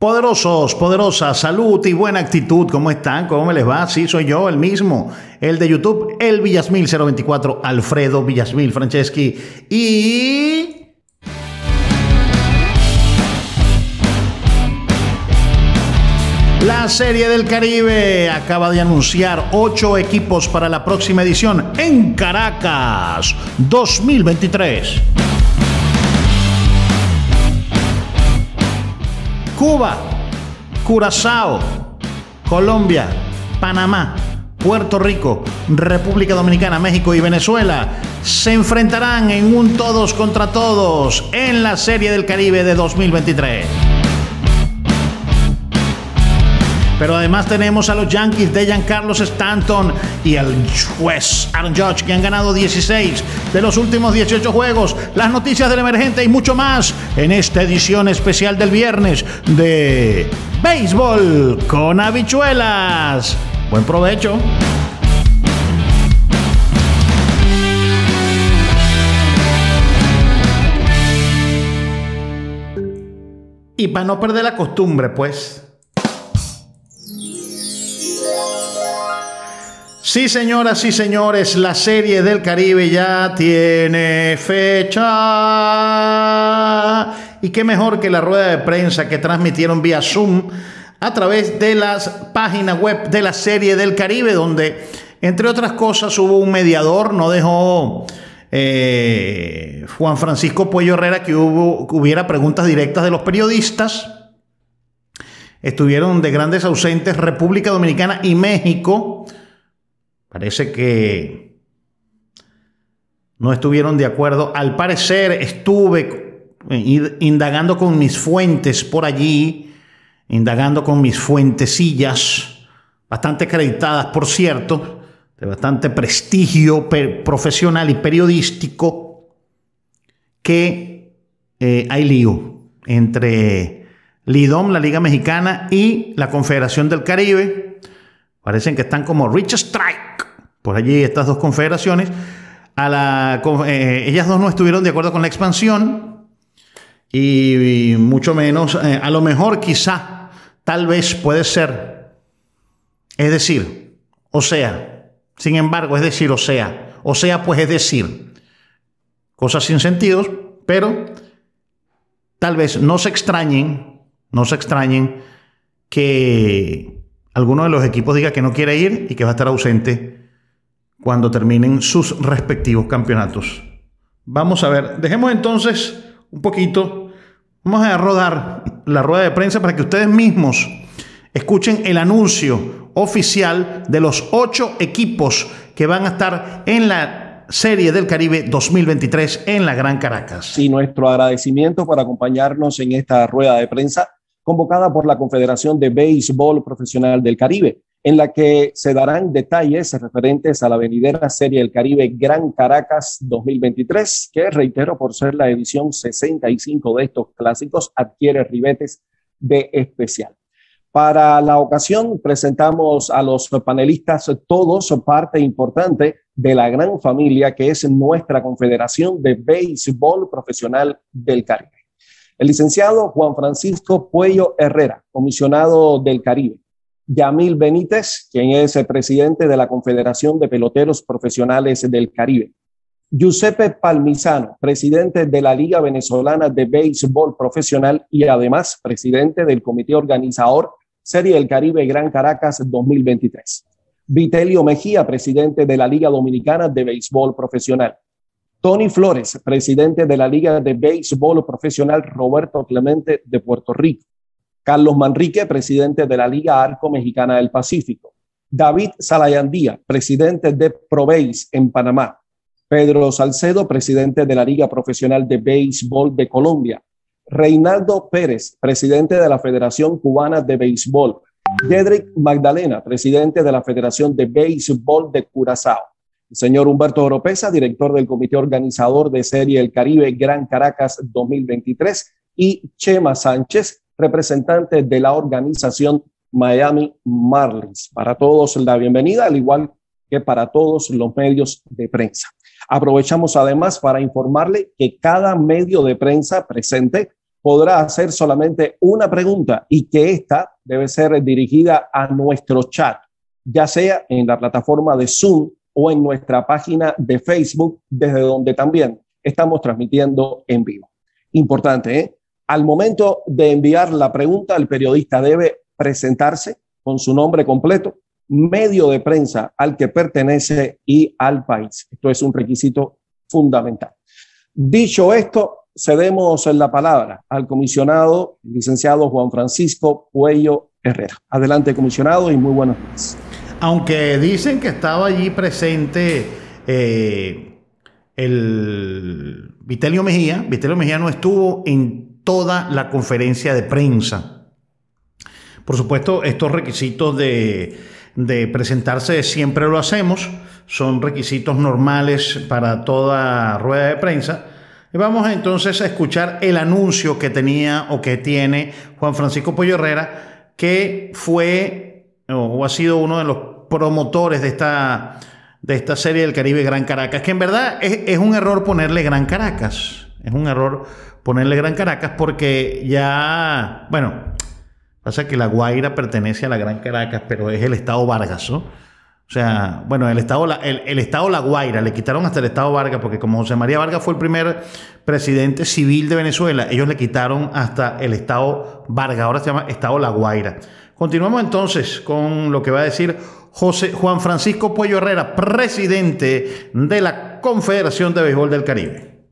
Poderosos, poderosas, salud y buena actitud, ¿cómo están? ¿Cómo me les va? Sí, soy yo, el mismo, el de YouTube, el Villasmil 024, Alfredo Villasmil Franceschi y... La Serie del Caribe acaba de anunciar ocho equipos para la próxima edición en Caracas 2023. Cuba, Curazao, Colombia, Panamá, Puerto Rico, República Dominicana, México y Venezuela se enfrentarán en un todos contra todos en la Serie del Caribe de 2023. Pero además tenemos a los Yankees de Giancarlos Stanton y al juez Aaron Judge que han ganado 16 de los últimos 18 juegos. Las noticias del emergente y mucho más en esta edición especial del viernes de Béisbol con habichuelas. Buen provecho. Y para no perder la costumbre, pues, Sí, señoras y señores, la serie del Caribe ya tiene fecha. Y qué mejor que la rueda de prensa que transmitieron vía Zoom a través de las páginas web de la serie del Caribe, donde, entre otras cosas, hubo un mediador, no dejó eh, Juan Francisco Puello Herrera que hubo, hubiera preguntas directas de los periodistas. Estuvieron de grandes ausentes República Dominicana y México Parece que no estuvieron de acuerdo. Al parecer estuve indagando con mis fuentes por allí, indagando con mis fuentecillas, bastante acreditadas, por cierto, de bastante prestigio profesional y periodístico, que eh, hay lío entre Lidom, la Liga Mexicana, y la Confederación del Caribe. Parecen que están como Rich Strike. Por allí estas dos confederaciones, a la, eh, ellas dos no estuvieron de acuerdo con la expansión. Y, mucho menos, eh, a lo mejor quizá, tal vez puede ser, es decir, o sea, sin embargo, es decir, o sea, o sea, pues es decir, cosas sin sentido, pero tal vez no se extrañen, no se extrañen que alguno de los equipos diga que no quiere ir y que va a estar ausente cuando terminen sus respectivos campeonatos. Vamos a ver, dejemos entonces un poquito, vamos a rodar la rueda de prensa para que ustedes mismos escuchen el anuncio oficial de los ocho equipos que van a estar en la Serie del Caribe 2023 en la Gran Caracas. Y nuestro agradecimiento por acompañarnos en esta rueda de prensa convocada por la Confederación de Béisbol Profesional del Caribe en la que se darán detalles referentes a la venidera Serie del Caribe Gran Caracas 2023, que reitero por ser la edición 65 de estos clásicos, adquiere ribetes de especial. Para la ocasión presentamos a los panelistas, todos parte importante de la gran familia que es nuestra Confederación de Béisbol Profesional del Caribe. El licenciado Juan Francisco Puello Herrera, comisionado del Caribe, Yamil Benítez, quien es el presidente de la Confederación de Peloteros Profesionales del Caribe. Giuseppe Palmisano, presidente de la Liga Venezolana de Béisbol Profesional y además presidente del comité organizador Serie del Caribe Gran Caracas 2023. Vitelio Mejía, presidente de la Liga Dominicana de Béisbol Profesional. Tony Flores, presidente de la Liga de Béisbol Profesional Roberto Clemente de Puerto Rico. Carlos Manrique, presidente de la Liga Arco Mexicana del Pacífico. David Salayandía, presidente de Proveis en Panamá. Pedro Salcedo, presidente de la Liga Profesional de Béisbol de Colombia, Reinaldo Pérez, presidente de la Federación Cubana de Béisbol, Jedrick Magdalena, presidente de la Federación de Béisbol de Curazao, señor Humberto Oropesa, director del comité organizador de Serie El Caribe Gran Caracas 2023, y Chema Sánchez, representante de la organización Miami Marlins. Para todos la bienvenida, al igual que para todos los medios de prensa. Aprovechamos además para informarle que cada medio de prensa presente podrá hacer solamente una pregunta y que esta debe ser dirigida a nuestro chat, ya sea en la plataforma de Zoom o en nuestra página de Facebook, desde donde también estamos transmitiendo en vivo. Importante, ¿eh? Al momento de enviar la pregunta, el periodista debe presentarse con su nombre completo, medio de prensa al que pertenece y al país. Esto es un requisito fundamental. Dicho esto, cedemos la palabra al comisionado, licenciado Juan Francisco Puello Herrera. Adelante, comisionado, y muy buenos días. Aunque dicen que estaba allí presente eh, el Vitelio Mejía, Vitelio Mejía no estuvo en toda la conferencia de prensa. Por supuesto, estos requisitos de, de presentarse siempre lo hacemos, son requisitos normales para toda rueda de prensa. Y vamos entonces a escuchar el anuncio que tenía o que tiene Juan Francisco Pollo Herrera, que fue o ha sido uno de los promotores de esta, de esta serie del Caribe Gran Caracas, que en verdad es, un error ponerle Gran Caracas. Es un error ponerle Gran Caracas porque ya, bueno, pasa que La Guaira pertenece a la Gran Caracas, pero es el Estado Vargas. O sea, bueno, el Estado, el, el, Estado La Guaira, le quitaron hasta el Estado Vargas, porque como José María Vargas fue el primer presidente civil de Venezuela, ellos le quitaron hasta el Estado Vargas, ahora se llama Estado La Guaira. Continuamos entonces con lo que va a decir José Juan Francisco Puello Herrera, presidente de la Confederación de Béisbol del Caribe.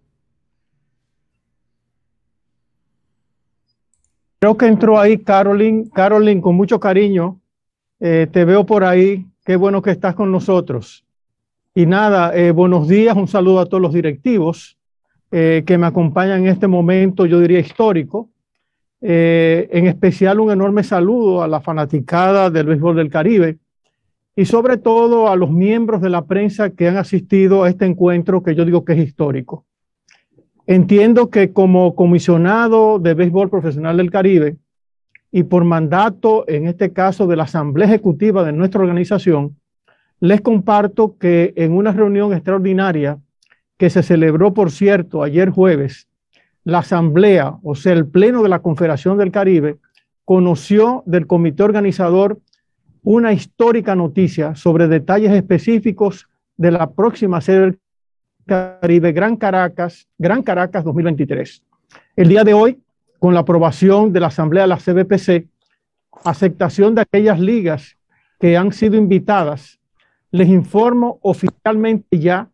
Creo que entró ahí Carolyn. Carolyn, con mucho cariño, eh, te veo por ahí. Qué bueno que estás con nosotros. Y nada, eh, buenos días, un saludo a todos los directivos eh, que me acompañan en este momento, yo diría histórico, eh, en especial un enorme saludo a la fanaticada del béisbol del Caribe y sobre todo a los miembros de la prensa que han asistido a este encuentro que yo digo que es histórico. Entiendo que como comisionado de béisbol profesional del Caribe y por mandato, en este caso, de la Asamblea Ejecutiva de nuestra organización, les comparto que en una reunión extraordinaria que se celebró, por cierto, ayer jueves la asamblea, o sea, el pleno de la Confederación del Caribe, conoció del comité organizador una histórica noticia sobre detalles específicos de la próxima serie del Caribe Gran Caracas, Gran Caracas 2023. El día de hoy, con la aprobación de la Asamblea de la CBPC, aceptación de aquellas ligas que han sido invitadas, les informo oficialmente ya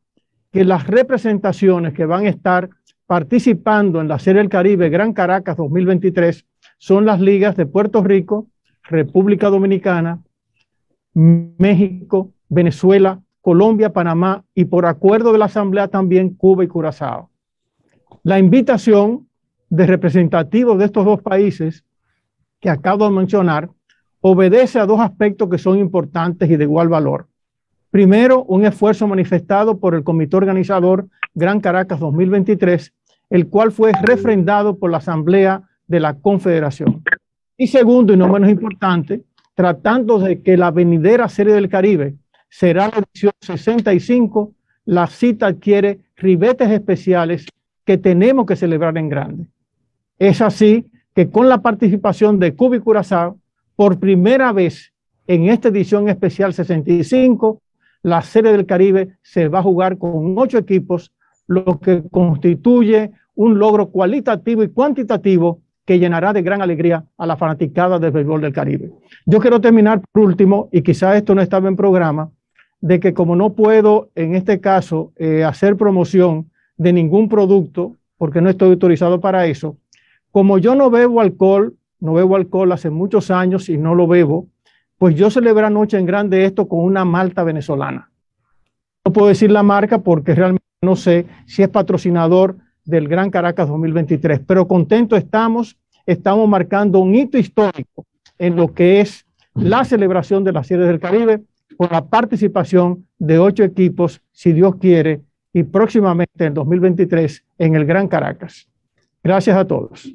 que las representaciones que van a estar participando en la Serie del Caribe Gran Caracas 2023 son las ligas de Puerto Rico, República Dominicana, México, Venezuela, Colombia, Panamá y por acuerdo de la Asamblea también Cuba y Curazao. La invitación de representativos de estos dos países que acabo de mencionar obedece a dos aspectos que son importantes y de igual valor. Primero, un esfuerzo manifestado por el comité organizador Gran Caracas 2023, el cual fue refrendado por la Asamblea de la Confederación. Y segundo, y no menos importante, tratando de que la venidera Serie del Caribe será la edición 65, la cita adquiere ribetes especiales que tenemos que celebrar en grande. Es así que con la participación de Cuba y Curazao, por primera vez en esta edición especial 65, la Serie del Caribe se va a jugar con ocho equipos, lo que constituye un logro cualitativo y cuantitativo que llenará de gran alegría a la fanaticada del béisbol del Caribe. Yo quiero terminar por último, y quizá esto no estaba en programa, de que como no puedo en este caso eh, hacer promoción de ningún producto, porque no estoy autorizado para eso, como yo no bebo alcohol, no bebo alcohol hace muchos años y no lo bebo, pues yo celebré anoche en grande esto con una malta venezolana. No puedo decir la marca porque realmente no sé si es patrocinador del Gran Caracas 2023, pero contento estamos, estamos marcando un hito histórico en lo que es la celebración de las Series del Caribe con la participación de ocho equipos, si Dios quiere, y próximamente en 2023 en el Gran Caracas. Gracias a todos.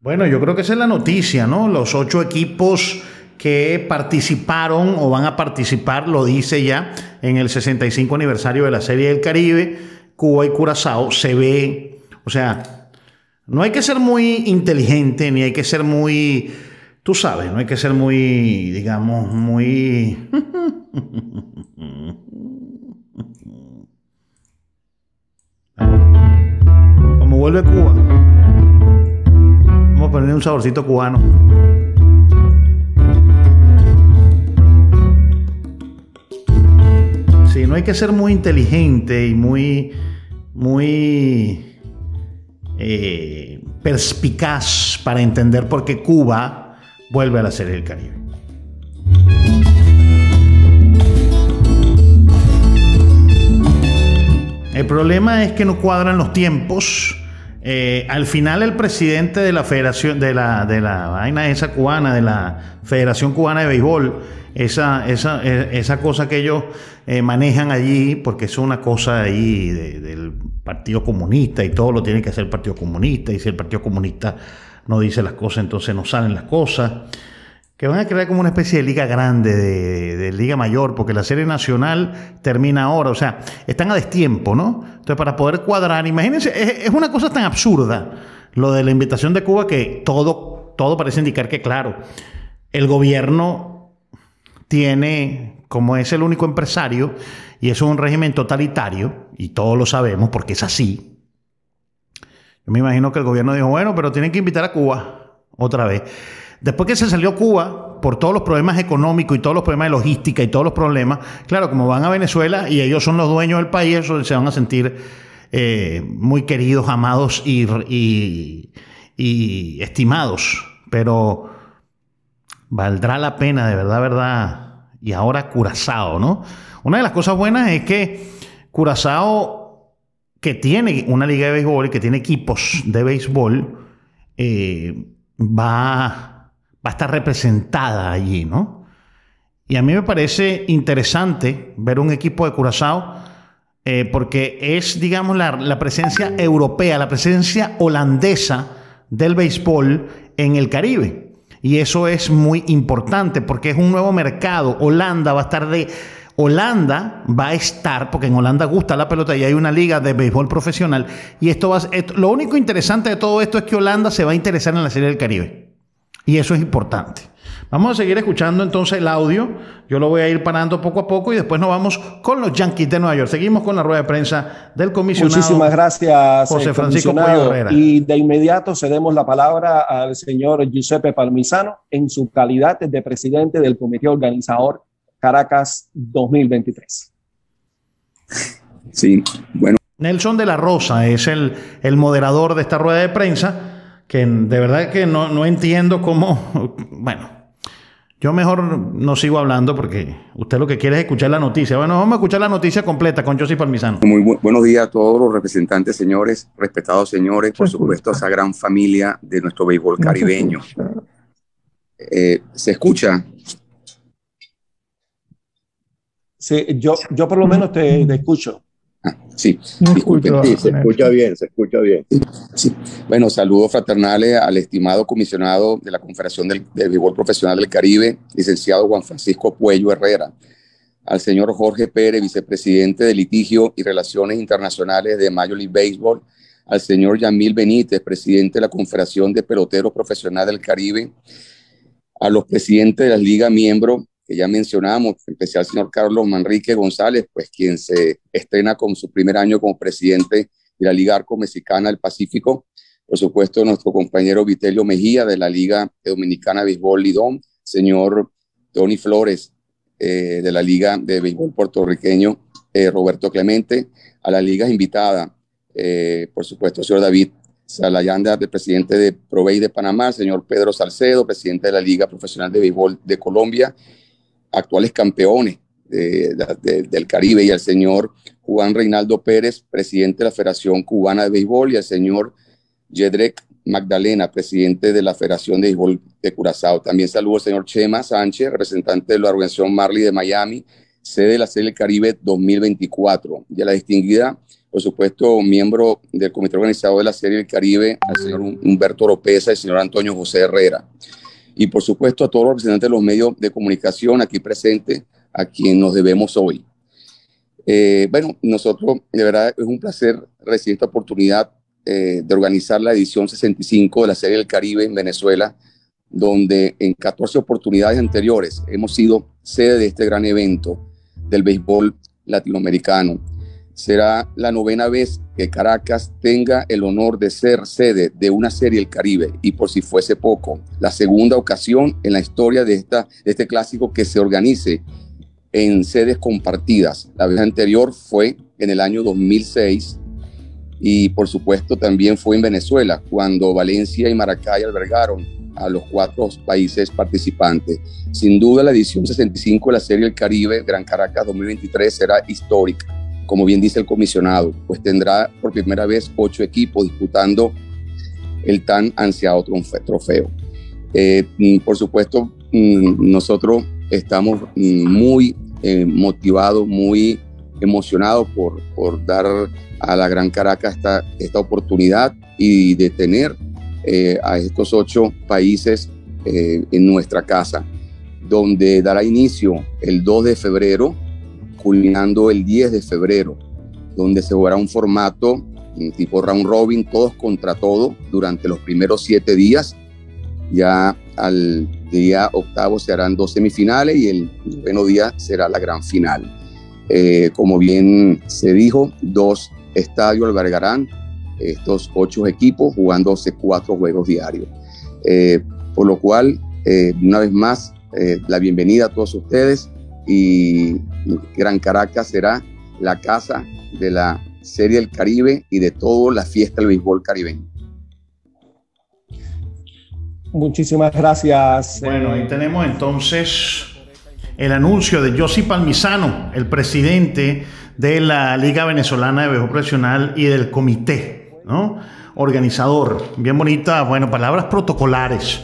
Bueno, yo creo que esa es la noticia, ¿no? Los ocho equipos que participaron o van a participar, lo dice ya, en el 65 aniversario de la Serie del Caribe, Cuba y Curazao, se ve, o sea, no hay que ser muy inteligente, ni hay que ser muy, tú sabes, no hay que ser muy, digamos, muy... Como vuelve Cuba. Vamos a poner un saborcito cubano. Sí, no hay que ser muy inteligente y muy, muy eh, perspicaz para entender por qué Cuba vuelve a la Serie del Caribe. El problema es que no cuadran los tiempos. Eh, al final el presidente de la Federación, de la, de la vaina esa cubana, de la Federación Cubana de Béisbol, esa, esa, e, esa cosa que ellos eh, manejan allí, porque es una cosa ahí del Partido Comunista y todo lo tiene que hacer el Partido Comunista, y si el Partido Comunista no dice las cosas, entonces no salen las cosas que van a crear como una especie de liga grande, de, liga mayor, porque la serie nacional termina ahora, o sea, están a destiempo, ¿no? Entonces, para poder cuadrar, imagínense, es, una cosa tan absurda lo de la invitación de Cuba que todo, todo parece indicar que, claro, el gobierno tiene, como es el único empresario, y es un régimen totalitario, y todos lo sabemos porque es así. Yo me imagino que el gobierno dijo, bueno, pero tienen que invitar a Cuba otra vez. Después que se salió Cuba, por todos los problemas económicos y todos los problemas de logística y todos los problemas, claro, como van a Venezuela y ellos son los dueños del país, se van a sentir eh, muy queridos, amados y, estimados. Pero valdrá la pena, de verdad, verdad. Y ahora Curazao, ¿no? Una de las cosas buenas es que Curazao, que tiene una liga de béisbol y que tiene equipos de béisbol, eh, va va a estar representada allí, ¿no? Y a mí me parece interesante ver un equipo de Curazao eh, porque es, digamos, la, presencia europea, la presencia holandesa del béisbol en el Caribe. Y eso es muy importante porque es un nuevo mercado. Holanda va a estar de... Holanda va a estar, porque en Holanda gusta la pelota y hay una liga de béisbol profesional. Y esto va lo único interesante de todo esto es que Holanda se va a interesar en la Serie del Caribe. Y eso es importante. Vamos a seguir escuchando entonces el audio. Yo lo voy a ir parando poco a poco y después nos vamos con los Yankees de Nueva York. Seguimos con la rueda de prensa del comisionado. Muchísimas gracias, José Francisco Herrera. Y de inmediato cedemos la palabra al señor Giuseppe Palmisano en su calidad de presidente del comité organizador Caracas 2023. Sí, bueno. Nelson de la Rosa es el, el moderador de esta rueda de prensa que de verdad que no, no entiendo cómo, bueno, yo mejor no sigo hablando porque usted lo que quiere es escuchar la noticia. Bueno, vamos a escuchar la noticia completa con José Palmisano. Muy buenos días a todos los representantes, señores, respetados señores, por supuesto a esa gran familia de nuestro béisbol caribeño. Eh, ¿Se escucha? Sí, yo, yo por lo menos te escucho. Sí, disculpen. Sí, se escucha bien, se escucha bien. Sí. Bueno, saludos fraternales al estimado comisionado de la Confederación del, del Béisbol Profesional del Caribe, licenciado Juan Francisco Puello Herrera, al señor Jorge Pérez, vicepresidente de Litigio y Relaciones Internacionales de Major League Baseball, al señor Yamil Benítez, presidente de la Confederación de Peloteros Profesionales del Caribe, a los presidentes de la liga miembros que ya mencionamos, en especial al señor Carlos Manrique González, pues quien se estrena con su primer año como presidente de la Liga Arco Mexicana del Pacífico. Por supuesto, nuestro compañero Vitelio Mejía de la Liga Dominicana de Béisbol Lidón, señor Tony Flores eh, de la Liga de Béisbol puertorriqueño, eh, Roberto Clemente, a la liga invitada, eh, por supuesto, señor David Salayanda, el presidente de Provey de Panamá, señor Pedro Salcedo, presidente de la Liga Profesional de Béisbol de Colombia, actuales campeones del Caribe, y al señor Juan Reinaldo Pérez, presidente de la Federación Cubana de Béisbol, y al señor Jedrek Magdalena, presidente de la Federación de Béisbol de Curazao. También saludo al señor Chema Sánchez, representante de la organización Marley de Miami, sede de la Serie del Caribe 2024. Y a la distinguida, por supuesto, miembro del comité organizador de la Serie del Caribe, al señor Humberto Oropesa y al señor Antonio José Herrera. Y por supuesto a todos los representantes de los medios de comunicación aquí presentes, a quien nos debemos hoy. Eh, bueno, nosotros, de verdad, es un placer recibir esta oportunidad eh, de organizar la edición 65 de la Serie del Caribe en Venezuela, donde en 14 oportunidades anteriores hemos sido sede de este gran evento del béisbol latinoamericano. Será la novena vez que Caracas tenga el honor de ser sede de una serie del Caribe y por si fuese poco, la segunda ocasión en la historia de, esta, de este clásico que se organice en sedes compartidas. La vez anterior fue en el año 2006 y por supuesto también fue en Venezuela, cuando Valencia y Maracay albergaron a los cuatro países participantes. Sin duda la edición 65 de la Serie del Caribe Gran Caracas 2023 será histórica, como bien dice el comisionado, pues tendrá por primera vez ocho equipos disputando el tan ansiado trofeo. Eh, por supuesto, mm, nosotros estamos mm, muy eh, motivados, muy emocionados por, dar a la Gran Caracas esta, esta oportunidad y de tener eh, a estos ocho países en nuestra casa, donde dará inicio el 2 de febrero, culminando el 10 de febrero, donde se jugará un formato tipo round robin, todos contra todos, durante los primeros siete días. Ya al día octavo se harán dos semifinales y el noveno día será la gran final. Eh, como bien se dijo, dos estadios albergarán estos ocho equipos jugándose cuatro juegos diarios. Eh, por lo cual, eh, una vez más, eh, la bienvenida a todos ustedes y Gran Caracas será la casa de la Serie del Caribe y de toda la fiesta del béisbol caribeño. Muchísimas gracias. Bueno, ahí tenemos entonces el anuncio de José Palmisano, el presidente de la Liga Venezolana de Béisbol Profesional y del comité, ¿no? Organizador. Bien bonita, bueno, palabras protocolares.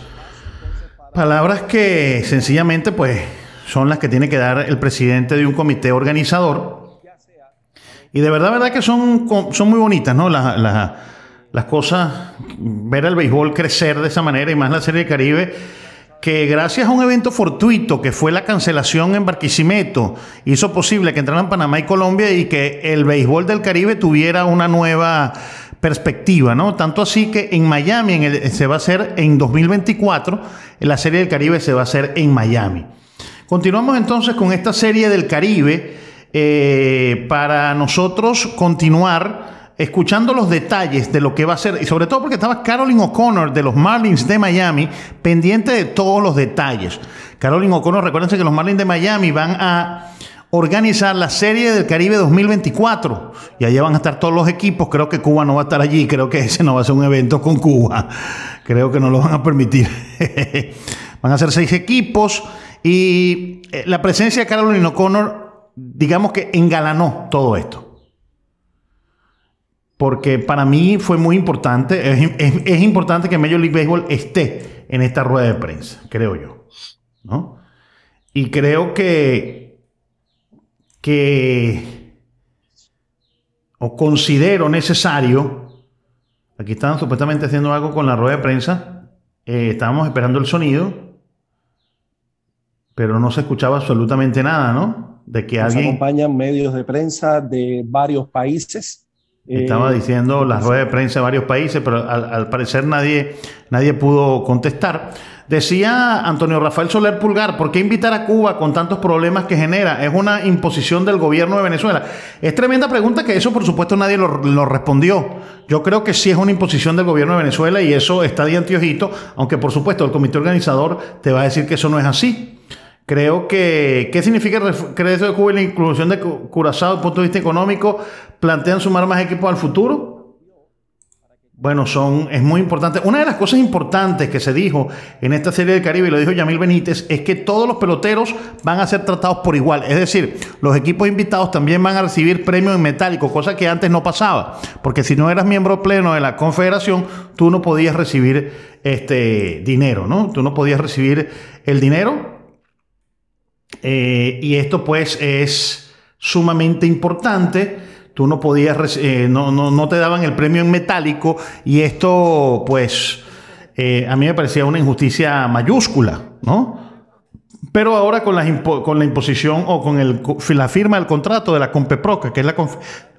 Palabras que sencillamente, pues, son las que tiene que dar el presidente de un comité organizador. Y de verdad, verdad que son, son muy bonitas, ¿no? Las, las, cosas, ver el béisbol crecer de esa manera y más la Serie de Caribe que gracias a un evento fortuito que fue la cancelación en Barquisimeto, hizo posible que entraran Panamá y Colombia y que el béisbol del Caribe tuviera una nueva perspectiva, ¿no? Tanto así que en Miami se va a hacer en 2024, la serie del Caribe se va a hacer en Miami. Continuamos entonces con esta serie del Caribe eh, para nosotros continuar escuchando los detalles de lo que va a ser, y sobre todo porque estaba Caroline O'Connor de los Marlins de Miami, pendiente de todos los detalles. Caroline O'Connor, recuérdense que los Marlins de Miami van a organizar la Serie del Caribe 2024. Y allá van a estar todos los equipos. Creo que Cuba no va a estar allí. Creo que ese no va a ser un evento con Cuba. Creo que no lo van a permitir. van a ser seis equipos. Y eh, la presencia de Caroline O'Connor, digamos que engalanó todo esto porque para mí fue muy importante, es, importante que Major League Baseball esté en esta rueda de prensa, creo yo. ¿no? Y creo que, que, o considero necesario, aquí estaban supuestamente haciendo algo con la rueda de prensa, eh, estábamos esperando el sonido, pero no se escuchaba absolutamente nada, ¿no? De que Nos alguien... acompañan medios de prensa de varios países estaba eh, diciendo las ruedas de prensa de varios países, pero al, parecer nadie, nadie pudo contestar. Decía Antonio Rafael Soler Pulgar, ¿por qué invitar a Cuba con tantos problemas que genera? ¿Es una imposición del gobierno de Venezuela? Es tremenda pregunta que eso por supuesto nadie lo, lo respondió. Yo creo que sí es una imposición del gobierno de Venezuela y eso está de anteojito, aunque por supuesto el comité organizador te va a decir que eso no es así. Creo que, ¿qué significa el regreso de Cuba y la inclusión de Curazao desde el punto de vista económico? ¿Plantean sumar más equipos al futuro? bueno, son, es muy importante. Una de las cosas importantes que se dijo en esta serie del Caribe, y lo dijo Yamil Benítez, es que todos los peloteros van a ser tratados por igual. Es decir, los equipos invitados también van a recibir premios en metálico, cosa que antes no pasaba. Porque si no eras miembro pleno de la confederación, tú no podías recibir este dinero, ¿no? Tú no podías recibir el dinero. Eh, y esto pues es sumamente importante tú no podías, eh, no, no, no, te daban el premio en metálico y esto, pues, eh, a mí me parecía una injusticia mayúscula, ¿no? Pero ahora con la, con la imposición o con el, la firma del contrato de la CONPEPROCA, que es la,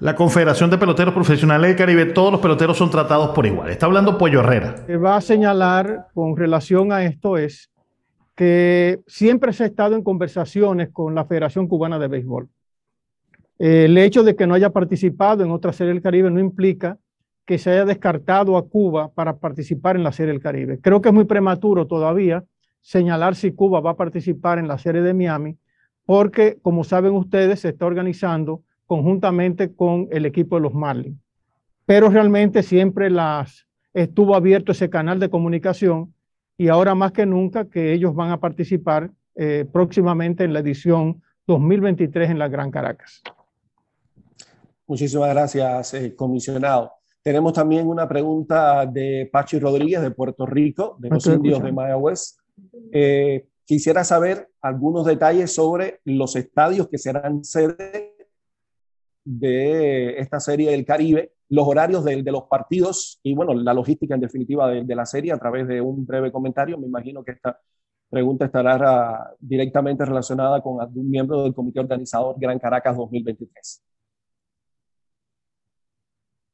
la Confederación de Peloteros Profesionales del Caribe, todos los peloteros son tratados por igual. Está hablando Pollo Herrera. Se va a señalar con relación a esto es que siempre se ha estado en conversaciones con la Federación Cubana de Béisbol el hecho de que no haya participado en otra serie del Caribe no implica que se haya descartado a Cuba para participar en la serie del Caribe. Creo que es muy prematuro todavía señalar si Cuba va a participar en la serie de Miami, porque como saben ustedes, se está organizando conjuntamente con el equipo de los Marlins. Pero realmente siempre las, estuvo abierto ese canal de comunicación y ahora más que nunca que ellos van a participar eh, próximamente en la edición 2023 en la Gran Caracas. Muchísimas gracias, eh, comisionado. Tenemos también una pregunta de Pachi Rodríguez de Puerto Rico, de los indios de Mayagüez. Eh, quisiera saber algunos detalles sobre los estadios que serán sede de esta serie del Caribe, los horarios de, los partidos y, bueno, la logística en definitiva de, la serie a través de un breve comentario. Me imagino que esta pregunta estará directamente relacionada con algún miembro del comité organizador Gran Caracas 2023.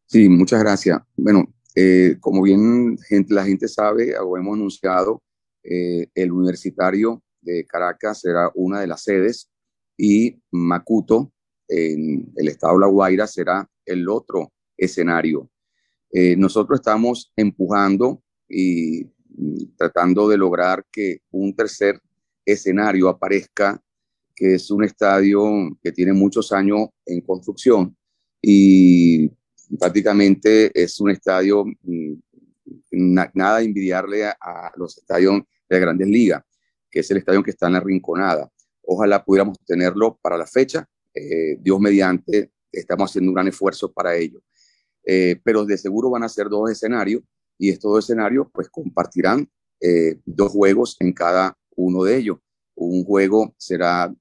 Sí, muchas gracias. Bueno, eh, como bien la gente sabe, o hemos anunciado, eh, el Universitario de Caracas será una de las sedes y Macuto, en el estado de La Guaira, será el otro escenario. Eh, nosotros estamos empujando y mm, tratando de lograr que un tercer escenario aparezca, que es un estadio que tiene muchos años en construcción y prácticamente es un estadio mm, nada de envidiarle a, los estadios de grandes ligas, que es el estadio que está en la Rinconada. Ojalá pudiéramos tenerlo para la fecha. Eh, Dios mediante, estamos haciendo un gran esfuerzo para ello. Eh, pero de seguro van a ser dos escenarios y estos dos escenarios pues compartirán eh, dos juegos en cada uno de ellos. Un juego será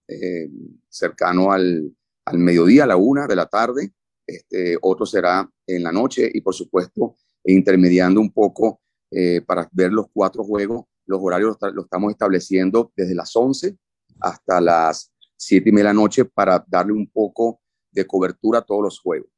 cercano al, al mediodía, a la una de la tarde, este, otro será en la noche y por supuesto intermediando un poco eh, para ver los cuatro juegos. Los horarios los, estamos estableciendo desde las 11 hasta las 7 y media de la noche para darle un poco de cobertura a todos los juegos.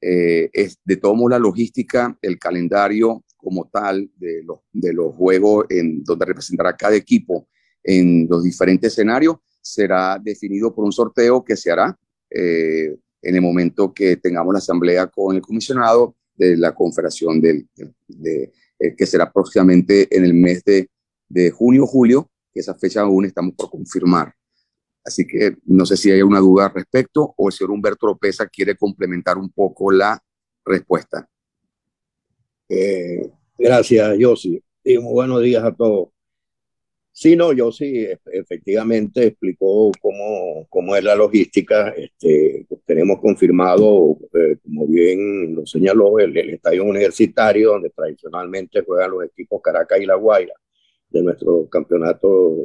Eh, es, de todo modo, la logística, el calendario como tal de los, de los juegos en donde representará cada equipo en los diferentes escenarios será definido por un sorteo que se hará eh, en el momento que tengamos la asamblea con el comisionado de la confederación del, de, eh, que será próximamente en el mes de, de junio o julio, que esa fecha aún estamos por confirmar. Así que no sé si hay una duda al respecto o el señor Humberto Lopeza quiere complementar un poco la respuesta. Eh, gracias, Yossi. Y muy buenos días a todos. Sí, no, yo sí, efectivamente explicó cómo, cómo es la logística. Este, tenemos confirmado, eh, como bien lo señaló, el, estadio universitario, donde tradicionalmente juegan los equipos Caracas y La Guaira de nuestro campeonato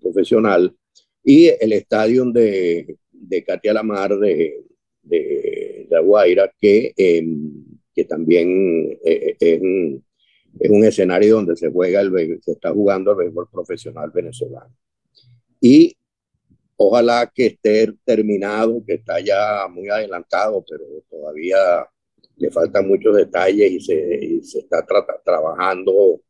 profesional, y el estadio de, de Katia Lamar de, de La Guaira, que, em, que también eh, es es un escenario donde se juega el se está jugando el béisbol profesional venezolano. Y ojalá que esté terminado, que está ya muy adelantado, pero todavía le faltan muchos detalles y se, se está trabajando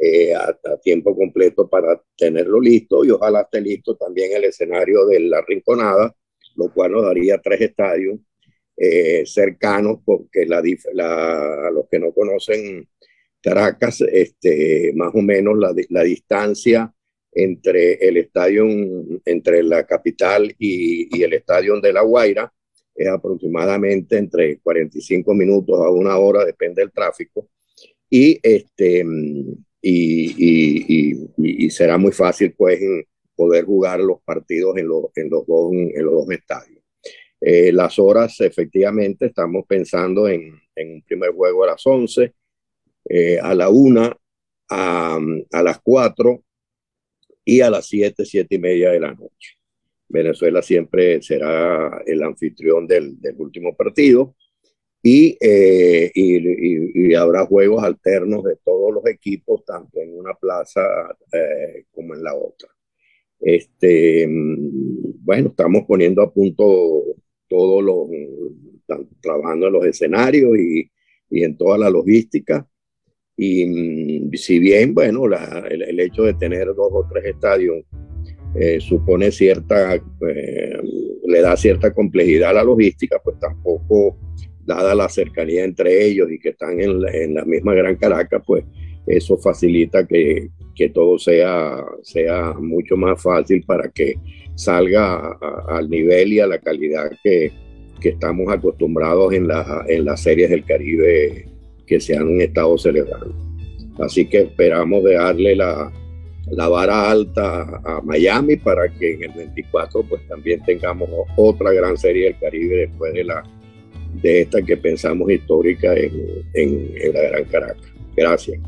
eh, a, tiempo completo para tenerlo listo y ojalá esté listo también el escenario de la Rinconada, lo cual nos daría tres estadios eh, cercanos porque la, la, los que no conocen Caracas, este, más o menos la, la distancia entre el estadio, entre la capital y, y el estadio de La Guaira es aproximadamente entre 45 minutos a una hora, depende del tráfico. y, este, y, será muy fácil pues poder jugar los partidos en, los, dos, en los dos estadios. Eh, las horas, efectivamente, estamos pensando en, en, un primer juego a las 11, eh, a la 1, a, las 4 y a las 7, 7 y media de la noche. Venezuela siempre será el anfitrión del último partido eh, y, y, habrá juegos alternos de todos los equipos, tanto en una plaza eh, como en la otra. Este, bueno, estamos poniendo a punto todos los, trabajando en los escenarios y, y en toda la logística. Y mm, si bien, bueno, el, hecho de tener dos o tres estadios eh, supone cierta, le da cierta complejidad a la logística, pues tampoco dada la cercanía entre ellos y que están en la, en la misma Gran Caracas, pues eso facilita que, que todo sea, sea mucho más fácil para que salga al nivel y a la calidad que, que estamos acostumbrados en, la, en las series del Caribe que se han estado celebrando. Así que esperamos de darle la, la vara alta a Miami para que en el 24 pues también tengamos otra gran serie del Caribe después de la de esta que pensamos histórica en, en, la Gran Caracas. Gracias.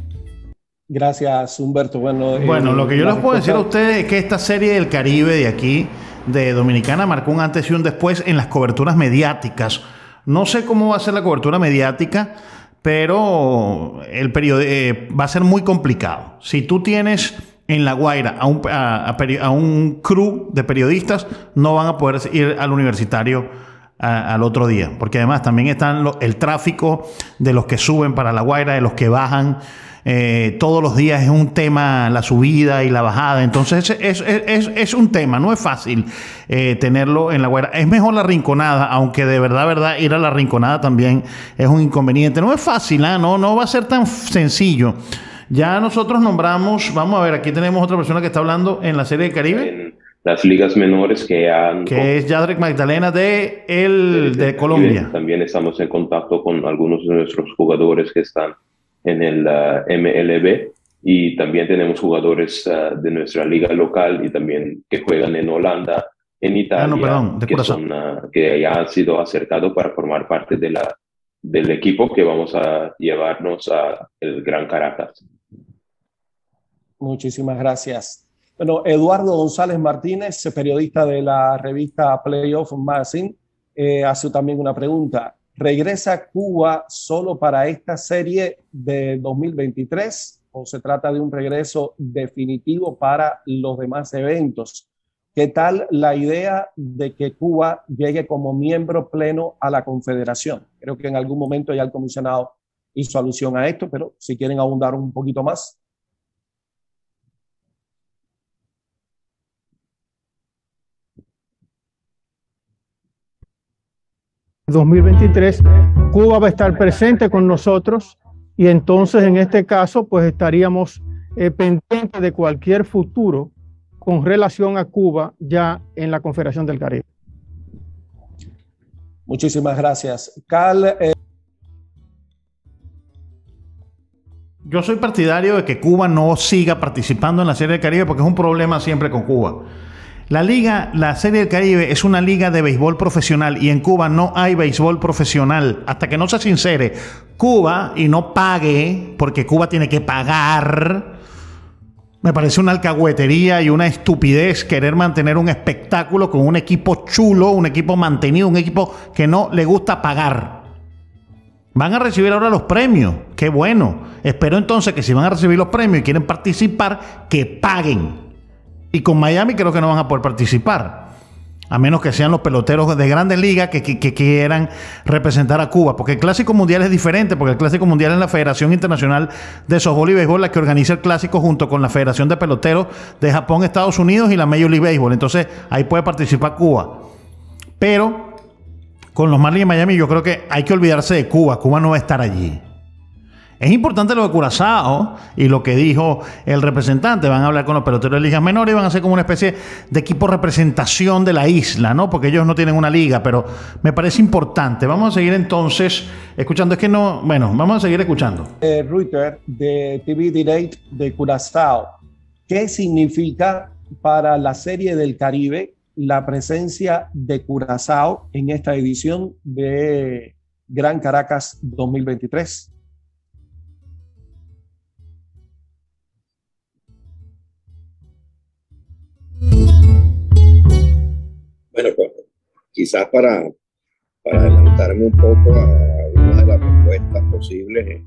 Gracias, Humberto. Bueno, bueno lo que yo les puedo decir a ustedes es que esta serie del Caribe de aquí, de Dominicana, marcó un antes y un después en las coberturas mediáticas. No sé cómo va a ser la cobertura mediática, pero el periodo eh, va a ser muy complicado. Si tú tienes en La Guaira a un, a un crew de periodistas, no van a poder ir al universitario al otro día, porque además también están el tráfico de los que suben para La Guaira, de los que bajan. Eh, todos los días es un tema la subida y la bajada. Entonces es, es, es, un tema, no es fácil eh, tenerlo en la guaira. Es mejor la rinconada, aunque de verdad, verdad, ir a la rinconada también es un inconveniente. No es fácil, ¿ah? no, no va a ser tan sencillo. Ya nosotros nombramos, vamos a ver, aquí tenemos otra persona que está hablando en la serie de Caribe las ligas menores que han... Que es Yadrek Magdalena de, el, de, Colombia. También estamos en contacto con algunos de nuestros jugadores que están en el uh, MLB y también tenemos jugadores uh, de nuestra liga local y también que juegan en Holanda, en Italia, ah, que, son, uh, que ya han sido acercados para formar parte de la, del equipo que vamos a llevarnos a el Gran Caracas. Muchísimas gracias. Bueno, Eduardo González Martínez, periodista de la revista Playoff Magazine, eh, hace también una pregunta. ¿Regresa Cuba solo para esta serie de 2023 o se trata de un regreso definitivo para los demás eventos? ¿Qué tal la idea de que Cuba llegue como miembro pleno a la Confederación? Creo que en algún momento ya el comisionado hizo alusión a esto, pero si quieren abundar un poquito más. 2023, Cuba va a estar presente con nosotros y entonces en este caso pues estaríamos eh, pendientes de cualquier futuro con relación a Cuba ya en la Confederación del Caribe. Muchísimas gracias. Cal. Eh, Yo soy partidario de que Cuba no siga participando en la Serie del Caribe porque es un problema siempre con Cuba. La liga, la Serie del Caribe es una liga de béisbol profesional y en Cuba no hay béisbol profesional. Hasta que no se sincere Cuba y no pague, porque Cuba tiene que pagar. Me parece una alcahuetería y una estupidez querer mantener un espectáculo con un equipo chulo, un equipo mantenido, un equipo que no le gusta pagar. Van a recibir ahora los premios. Qué bueno. Espero entonces que si van a recibir los premios y quieren participar, que paguen. Y con Miami creo que no van a poder participar. A menos que sean los peloteros de grandes ligas que, quieran representar a Cuba. Porque el Clásico Mundial es diferente, porque el Clásico Mundial es la Federación Internacional de Softball y Béisbol la que organiza el Clásico junto con la Federación de Peloteros de Japón, Estados Unidos y la Major League Baseball. Entonces ahí puede participar Cuba. Pero con los Marlins de Miami yo creo que hay que olvidarse de Cuba. Cuba no va a estar allí. Es importante lo de Curazao y lo que dijo el representante. Van a hablar con los peloteros de ligas menores y van a ser como una especie de equipo representación de la isla, ¿no? Porque ellos no tienen una liga, pero me parece importante. Vamos a seguir entonces escuchando. Es que no, bueno, vamos a seguir escuchando. Eh, Reuters de TV Direct de Curazao. ¿Qué significa para la Serie del Caribe la presencia de Curazao en esta edición de Gran Caracas 2023? Quizás para, adelantarme un poco a una de las respuestas posibles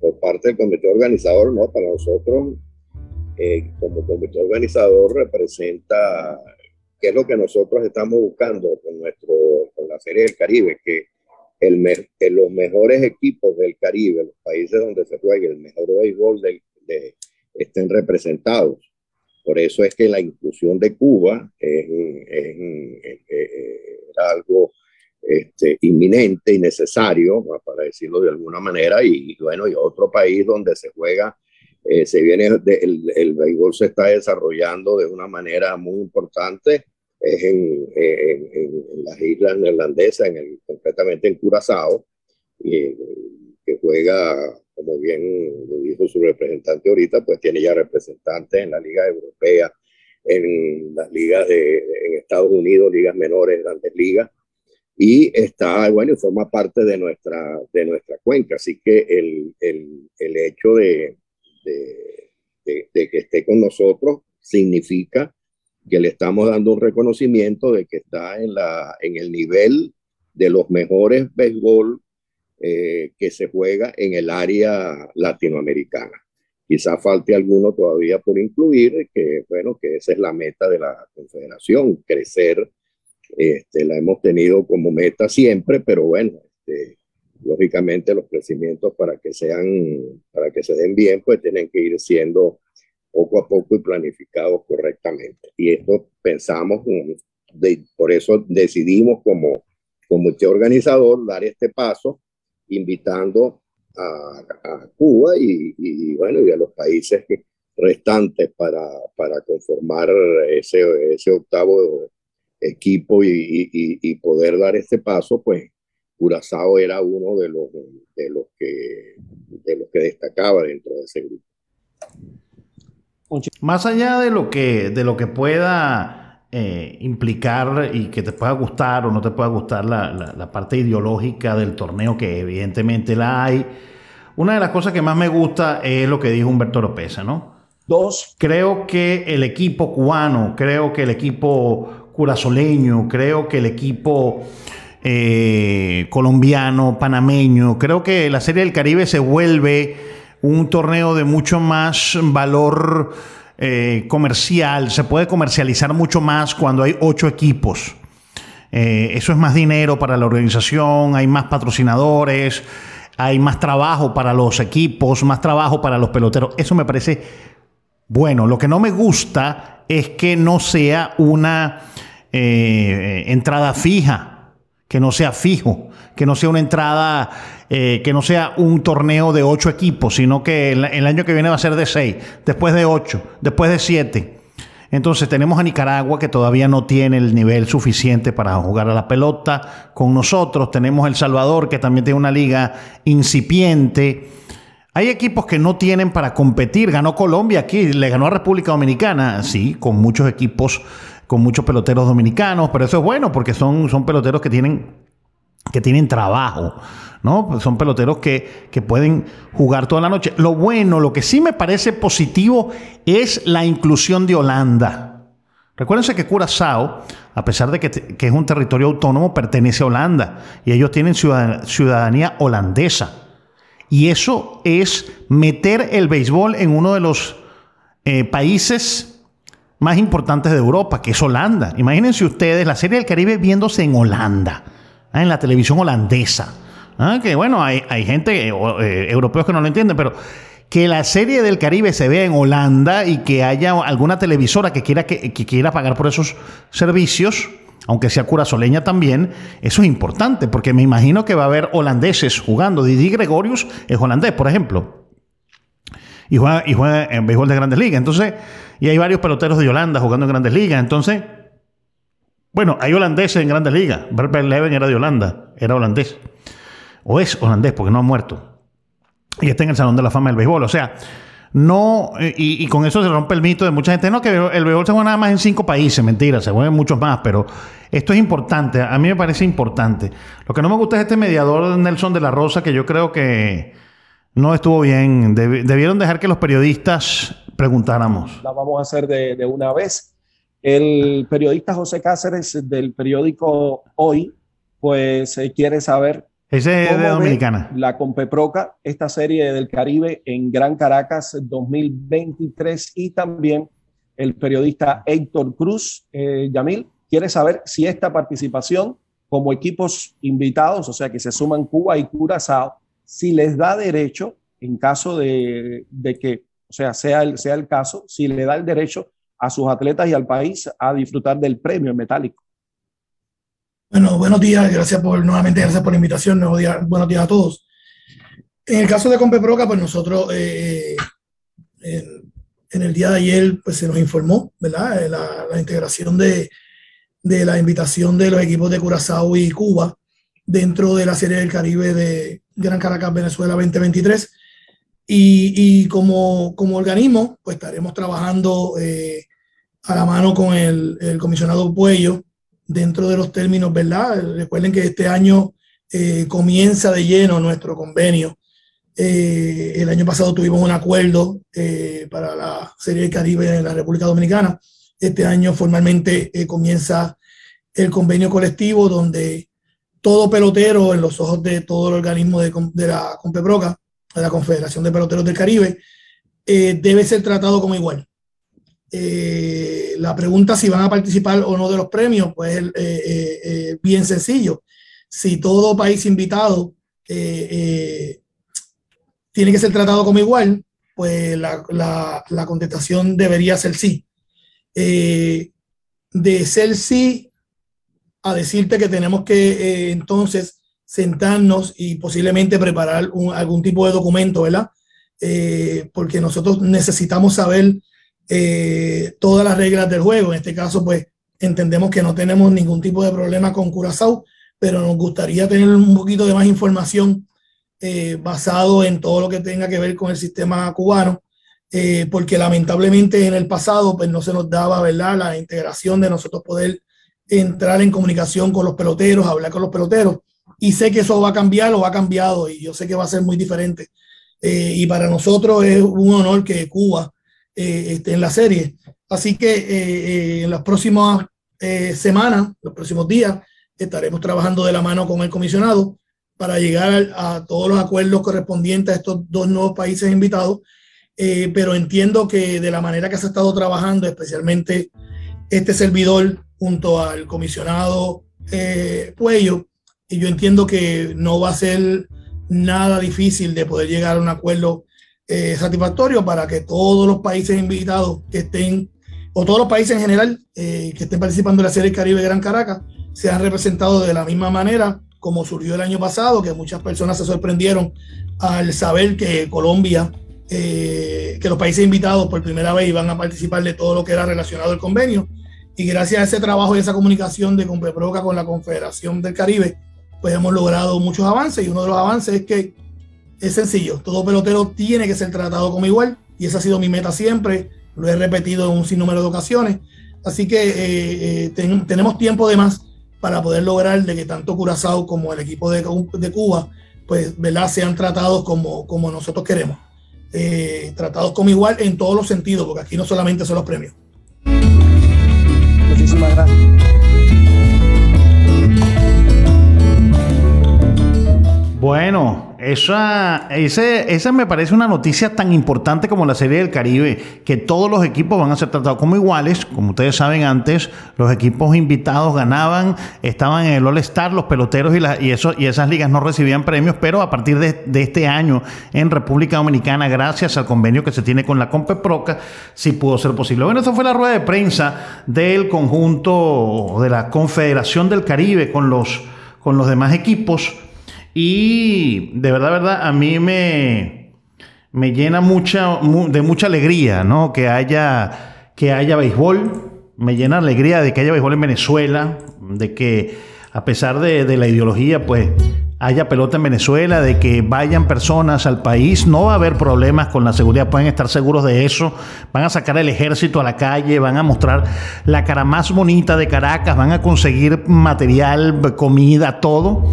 por parte del comité organizador, ¿no? Para nosotros, eh, como comité organizador, representa qué es lo que nosotros estamos buscando con, nuestro, con la Serie del Caribe, que, los mejores equipos del Caribe, los países donde se juegue el mejor béisbol de, estén representados. Por eso es que la inclusión de Cuba es, algo este, inminente y necesario, para decirlo de alguna manera, y bueno, y otro país donde se juega, eh, se viene, el, el, béisbol se está desarrollando de una manera muy importante, es en, en, las islas neerlandesas, en el, concretamente en Curazao, que juega como bien lo dijo su representante ahorita, pues tiene ya representantes en la Liga Europea, en las ligas de en Estados Unidos, ligas menores, grandes ligas, y está, bueno, y forma parte de nuestra, de nuestra cuenca. Así que el, el, el hecho de, de, de, que esté con nosotros significa que le estamos dando un reconocimiento de que está en, la, en el nivel de los mejores béisbol eh, que se juega en el área latinoamericana. Quizá falte alguno todavía por incluir, que bueno, que esa es la meta de la Confederación, crecer. Este, la hemos tenido como meta siempre, pero bueno, este, lógicamente los crecimientos para que sean, para que se den bien, pues tienen que ir siendo poco a poco y planificados correctamente. Y esto pensamos, de, por eso decidimos como comité organizador dar este paso invitando a, Cuba y, bueno, y a los países restantes para, para conformar ese, ese octavo equipo y, poder dar este paso, pues Curazao era uno de los, de los, que, de los que destacaba dentro de ese grupo. Más allá de lo que, de lo que pueda eh, implicar y que te pueda gustar o no te pueda gustar la, parte ideológica del torneo, que evidentemente la hay. Una de las cosas que más me gusta es lo que dijo Humberto López, ¿no? Dos. Creo que el equipo cubano, creo que el equipo curazoleño, creo que el equipo eh, colombiano, panameño, creo que la Serie del Caribe se vuelve un torneo de mucho más valor eh, comercial, se puede comercializar mucho más cuando hay ocho equipos. Eh, eso es más dinero para la organización, hay más patrocinadores, hay más trabajo para los equipos, más trabajo para los peloteros. Eso me parece bueno. Lo que no me gusta es que no sea una eh, entrada fija, que no sea fijo, que no sea una entrada eh, que no sea un torneo de ocho equipos, sino que el, año que viene va a ser de seis, después de ocho, después de siete. Entonces tenemos a Nicaragua que todavía no tiene el nivel suficiente para jugar a la pelota con nosotros. Tenemos El Salvador que también tiene una liga incipiente. Hay equipos que no tienen para competir. Ganó Colombia aquí, le ganó a República Dominicana, sí, con muchos equipos, con muchos peloteros dominicanos, pero eso es bueno porque son, son peloteros que tienen, que tienen trabajo. ¿no? Son peloteros que, pueden jugar toda la noche. Lo bueno, lo que sí me parece positivo es la inclusión de Holanda. Recuérdense que Curazao, a pesar de que, es un territorio autónomo, pertenece a Holanda y ellos tienen ciudadanía holandesa. Y eso es meter el béisbol en uno de los eh, países más importantes de Europa, que es Holanda. Imagínense ustedes la Serie del Caribe viéndose en Holanda. En la televisión holandesa. Ah, que bueno, hay, gente, eh, eh, europeos que no lo entienden, pero que la serie del Caribe se vea en Holanda y que haya alguna televisora que quiera, que, quiera pagar por esos servicios, aunque sea curazoleña también, eso es importante, porque me imagino que va a haber holandeses jugando. Didi Gregorius es holandés, por ejemplo. y juega, y juega en béisbol de grandes ligas. Entonces, y hay varios peloteros de Holanda jugando en grandes ligas. Entonces, bueno, hay holandeses en grandes ligas. Bert Leven era de Holanda, era holandés. O es holandés porque no ha muerto. Y está en el Salón de la Fama del Béisbol. O sea, no, y, con eso se rompe el mito de mucha gente, no, que el béisbol se juega nada más en cinco países, mentira, se juega en muchos más, pero esto es importante, a mí me parece importante. Lo que no me gusta es este mediador Nelson de la Rosa, que yo creo que no estuvo bien. debieron dejar que los periodistas preguntáramos. La vamos a hacer de, una vez. El periodista José Cáceres del periódico Hoy, pues eh, quiere saber ese es de Dominicana. La Compeproca, esta serie del Caribe en Gran Caracas 2023 y también el periodista Héctor Cruz, eh, Yamil, quiere saber si esta participación como equipos invitados, o sea, que se suman Cuba y Curazao, si les da derecho, en caso de, que, o sea, sea el, sea el caso, si le da el derecho a sus atletas y al país a disfrutar del premio metálico. Bueno, buenos días, gracias por nuevamente, gracias por la invitación, buenos días, buenos días a todos. En el caso de Compeproca, pues nosotros eh, en, el día de ayer pues se nos informó, ¿verdad? Eh, la, integración de, de, la invitación de los equipos de Curazao y Cuba dentro de la Serie del Caribe de Gran Caracas, Venezuela 2023. Y, y como, como organismo, pues estaremos trabajando eh, a la mano con el, el comisionado Puello dentro de los términos, ¿verdad? Recuerden que este año eh, comienza de lleno nuestro convenio. Eh, el año pasado tuvimos un acuerdo eh, para la Serie del Caribe en la República Dominicana. Este año formalmente comienza el convenio colectivo donde todo pelotero, en los ojos de todo el organismo de, de la CONPEPROCA, de la Confederación de Peloteros del Caribe, debe ser tratado como igual. Eh, la pregunta si van a participar o no de los premios, pues es eh, eh, bien sencillo. Si todo país invitado tiene que ser tratado como igual, pues la, contestación debería ser sí. de ser sí a decirte que tenemos que entonces sentarnos y posiblemente preparar algún tipo de documento, ¿verdad? porque nosotros necesitamos saber eh, todas las reglas del juego. En este caso, pues entendemos que no tenemos ningún tipo de problema con Curazao, pero nos gustaría tener un poquito de más información eh, basado en todo lo que tenga que ver con el sistema cubano, eh, porque lamentablemente en el pasado pues no se nos daba, ¿verdad?, la integración de nosotros poder entrar en comunicación con los peloteros, hablar con los peloteros. Y sé que eso va a cambiar o va cambiado y yo sé que va a ser muy diferente. y para nosotros es un honor que Cuba eh, este, en la serie. Así que eh, eh, en las próximas semanas, los próximos días, estaremos trabajando de la mano con el comisionado para llegar a, todos los acuerdos correspondientes a estos dos nuevos países invitados. pero entiendo que de la manera que se ha estado trabajando, especialmente este servidor junto al comisionado Puello, y yo entiendo que no va a ser nada difícil de poder llegar a un acuerdo eh, satisfactorio para que todos los países invitados que estén, o todos los países en general eh, que estén participando en la Serie Caribe Gran Caracas, sean representados de la misma manera como surgió el año pasado, que muchas personas se sorprendieron al saber que Colombia, eh, que los países invitados por primera vez iban a participar de todo lo que era relacionado al convenio. Y gracias a ese trabajo y esa comunicación de Compeproca con la Confederación del Caribe, pues hemos logrado muchos avances y uno de los avances es que es sencillo, todo pelotero tiene que ser tratado como igual y esa ha sido mi meta siempre, lo he repetido en un sinnúmero de ocasiones, así que eh, eh, tenemos tiempo de más para poder lograr de que tanto Curazao como el equipo de, de Cuba pues, ¿verdad? sean tratados como, como nosotros queremos, eh, tratados como igual en todos los sentidos, porque aquí no solamente son los premios. Muchísimas gracias. Bueno, esa, ese, esa me parece una noticia tan importante como la Serie del Caribe, que todos los equipos van a ser tratados como iguales. Como ustedes saben, antes los equipos invitados ganaban, estaban en el All-Star, los peloteros y, y, eso, y esas ligas no recibían premios, pero a partir de, este año en República Dominicana, gracias al convenio que se tiene con la Compeproca, sí pudo ser posible. Bueno, eso fue la rueda de prensa del conjunto de la Confederación del Caribe con los, con los demás equipos. Y de verdad, verdad, a mí me, me llena mucha, de mucha alegría, ¿no? Que haya, que haya béisbol. Me llena alegría de que haya béisbol en Venezuela, de que a pesar de, la ideología, pues haya pelota en Venezuela, de que vayan personas al país, no va a haber problemas con la seguridad, pueden estar seguros de eso, van a sacar el ejército a la calle, van a mostrar la cara más bonita de Caracas, van a conseguir material, comida, todo.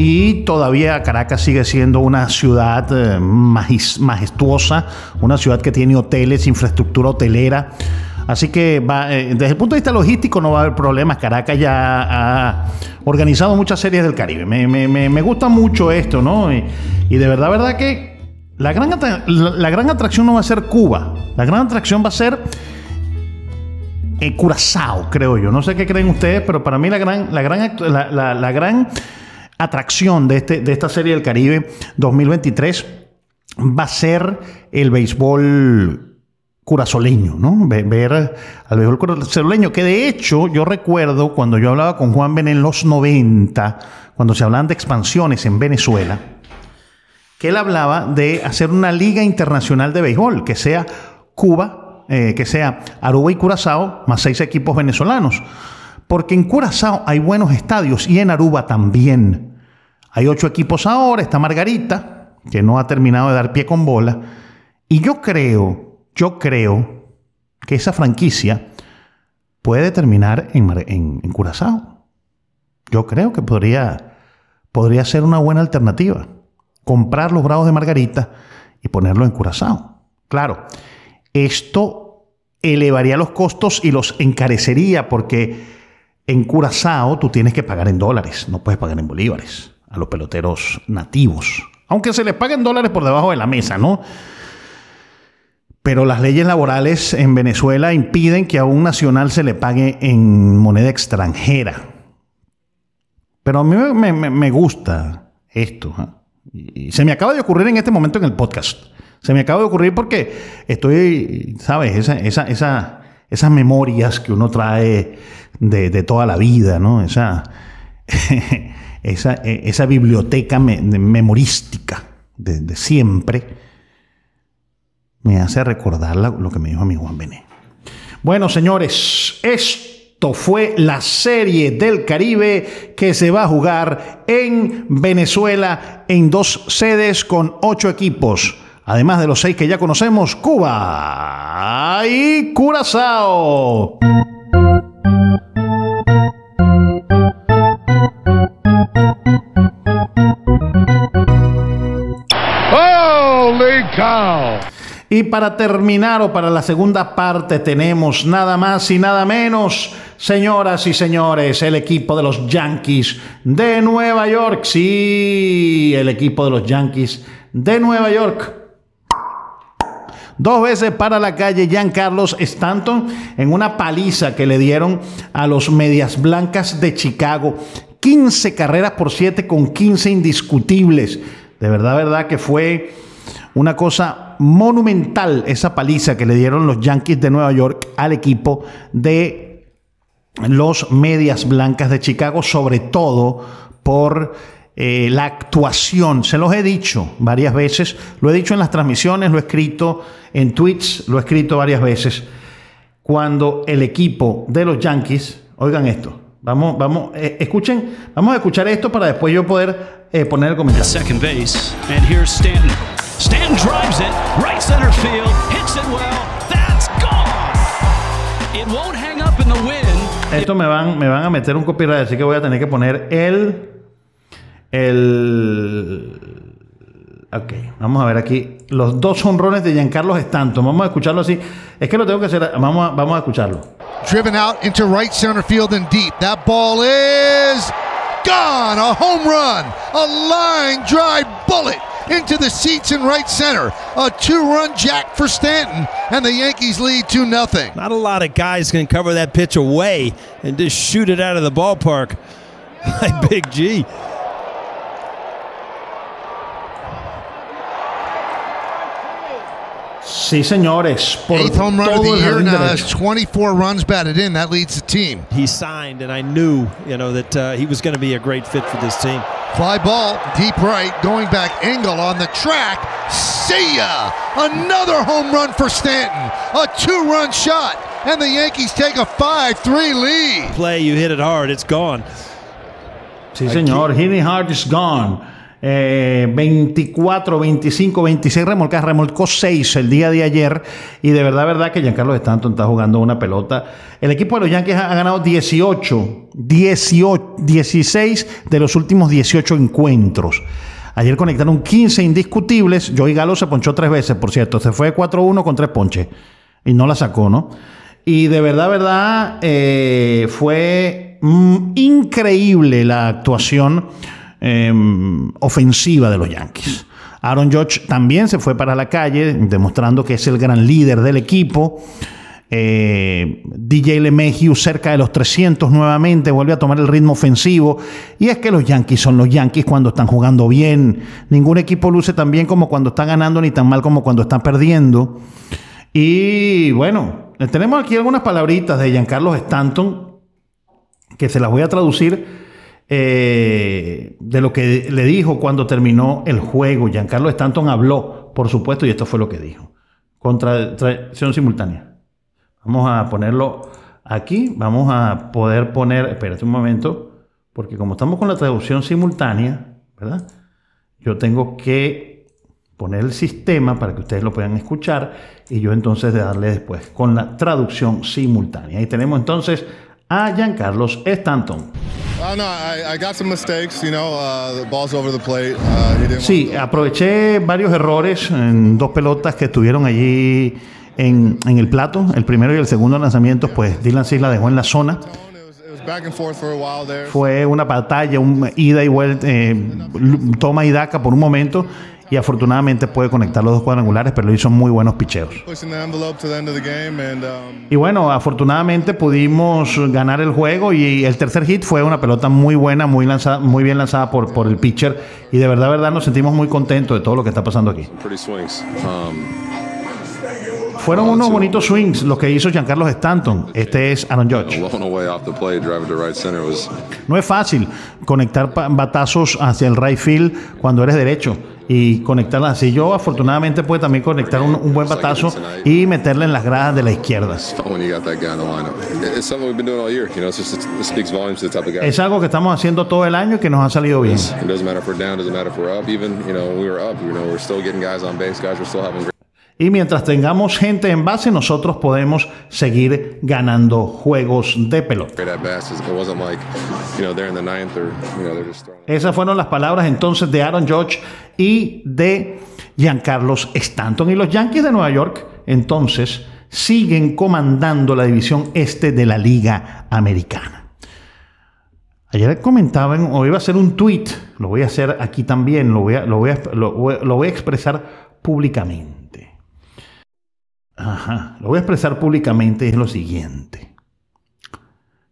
Y todavía Caracas sigue siendo una ciudad eh, majestuosa, una ciudad que tiene hoteles, infraestructura hotelera. Así que eh, desde el punto de vista logístico no va a haber problemas. Caracas ya ha organizado muchas series del Caribe. Me, gusta mucho esto, ¿no? Y, de verdad, verdad que la gran, la, gran atracción no va a ser Cuba. La gran atracción va a ser eh, Curazao, creo yo. No sé qué creen ustedes, pero para mí la gran, la gran, la gran atracción de, este, de esta serie del Caribe 2023 va a ser el béisbol curazoleño, ¿no? Ver al béisbol curazoleño, que de hecho yo recuerdo cuando yo hablaba con Juan Ben en los 90, cuando se hablaban de expansiones en Venezuela, que él hablaba de hacer una liga internacional de béisbol, que sea Cuba, eh, que sea Aruba y Curazao, más seis equipos venezolanos. Porque en Curazao hay buenos estadios y en Aruba también. Hay ocho equipos ahora, está Margarita, que no ha terminado de dar pie con bola. Y yo creo, yo creo que esa franquicia puede terminar en, Curazao. Yo creo que podría, podría ser una buena alternativa. Comprar los Bravos de Margarita y ponerlo en Curazao. Claro, esto elevaría los costos y los encarecería porque en Curazao tú tienes que pagar en dólares, no puedes pagar en bolívares a los peloteros nativos. Aunque se les paguen dólares por debajo de la mesa, ¿no? Pero las leyes laborales en Venezuela impiden que a un nacional se le pague en moneda extranjera. Pero a mí me, gusta esto. ¿ah? Y se me acaba de ocurrir en este momento en el podcast. Se me acaba de ocurrir porque estoy, ¿sabes? Esa, esa, esas memorias que uno trae de, toda la vida, ¿no? Esa, esa, esa biblioteca memorística de, siempre me hace recordar lo que me dijo mi Juan Bené. Bueno, señores, esto fue la serie del Caribe que se va a jugar en Venezuela en dos sedes con ocho equipos. Además de los seis que ya conocemos, Cuba y Curazao. Y para terminar o para la segunda parte tenemos nada más y nada menos, señoras y señores, el equipo de los Yankees de Nueva York. Sí, el equipo de los Yankees de Nueva York. Dos veces para la calle Giancarlos Stanton en una paliza que le dieron a los Medias Blancas de Chicago. 15 carreras por 7 con 15 indiscutibles. De verdad, verdad que fue una cosa monumental esa paliza que le dieron los Yankees de Nueva York al equipo de los Medias Blancas de Chicago, sobre todo por eh, la actuación. Se los he dicho varias veces, lo he dicho en las transmisiones, lo he escrito en tweets, lo he escrito varias veces. Cuando el equipo de los Yankees, oigan esto, vamos, vamos, eh, escuchen, vamos a escuchar esto para después yo poder eh, poner el comentario. Stanton drives it, right center field, hits it well. That's gone. It won't hang up in the wind. Esto me van, me van a meter un copyright, así que voy a tener que poner el. El. Ok, vamos a ver aquí. Los dos honrones de Giancarlo Stanton. Vamos a escucharlo así. Es que lo tengo que hacer. Vamos a, vamos a escucharlo. Driven out into right center field and deep. That ball is gone. A home run. A line drive bullet into the seats in right center. A two-run jack for Stanton, and the Yankees lead 2 nothing. Not a lot of guys can cover that pitch away and just shoot it out of the ballpark like Big G. Sí, señores. Por Eighth home run of the year. Now that's 24 runs batted in. That leads the team. He signed, and I knew, you know, that uh, he was going to be a great fit for this team. Fly ball, deep right, going back angle on the track, See ya! Another home run for Stanton. A two run shot. And the Yankees take a 5 3 lead. Play, you hit it hard, it's gone. Sí, señor. Hitting hard is gone. Eh, 24, 25, 26 remolcadas, remolcó 6 el día de ayer y de verdad, verdad que Giancarlo Stanton está jugando una pelota. El equipo de los Yankees ha ganado 18, 18, 16 de los últimos 18 encuentros. Ayer conectaron 15 indiscutibles. Joey Galo se ponchó tres veces, por cierto. Se fue 4-1 con tres ponches y no la sacó, ¿no? Y de verdad, verdad, eh, fue mm, increíble la actuación Em, ofensiva de los Yankees. Aaron Judge también se fue para la calle, demostrando que es el gran líder del equipo. Eh, DJ LeMahieu cerca de los 300 nuevamente, vuelve a tomar el ritmo ofensivo. Y es que los Yankees son los Yankees cuando están jugando bien. Ningún equipo luce tan bien como cuando está ganando, ni tan mal como cuando está perdiendo. Y bueno, tenemos aquí algunas palabritas de Giancarlo Stanton que se las voy a traducir eh, de lo que le dijo cuando terminó el juego. Giancarlo Stanton habló, por supuesto, y esto fue lo que dijo. Contra simultánea. Vamos a ponerlo aquí. Vamos a poder poner, espérate un momento, porque como estamos con la traducción simultánea, ¿verdad? Yo tengo que poner el sistema para que ustedes lo puedan escuchar y yo entonces de darle después con la traducción simultánea. Ahí tenemos entonces a Giancarlos Stanton. Sí, aproveché varios errores en dos pelotas que estuvieron allí en, en, el plato. El primero y el segundo lanzamiento, pues Dylan Cis la dejó en la zona. Fue una batalla, un ida y vuelta, eh, toma y daca por un momento y afortunadamente puede conectar los dos cuadrangulares, pero hizo muy buenos picheos. Y bueno, afortunadamente pudimos ganar el juego y el tercer hit fue una pelota muy buena, muy lanzada, muy bien lanzada por, por el pitcher y de verdad, verdad nos sentimos muy contentos de todo lo que está pasando aquí. Fueron unos bonitos swings los que hizo Giancarlo Stanton. Este es Aaron Judge. No es fácil conectar batazos hacia el right field cuando eres derecho y conectarla así. Yo afortunadamente puedo también conectar un, un, buen batazo y meterle en las gradas de la izquierda. Es algo que estamos haciendo todo el año y que nos ha salido bien. Y mientras tengamos gente en base, nosotros podemos seguir ganando juegos de pelota. Esas fueron las palabras entonces de Aaron Judge y de Giancarlos Stanton. Y los Yankees de Nueva York, entonces, siguen comandando la división este de la Liga Americana. Ayer comentaban, o iba a hacer un tweet, lo voy a hacer aquí también, lo voy a, lo voy a, lo voy a expresar públicamente. Ajá, lo voy a expresar públicamente, es lo siguiente.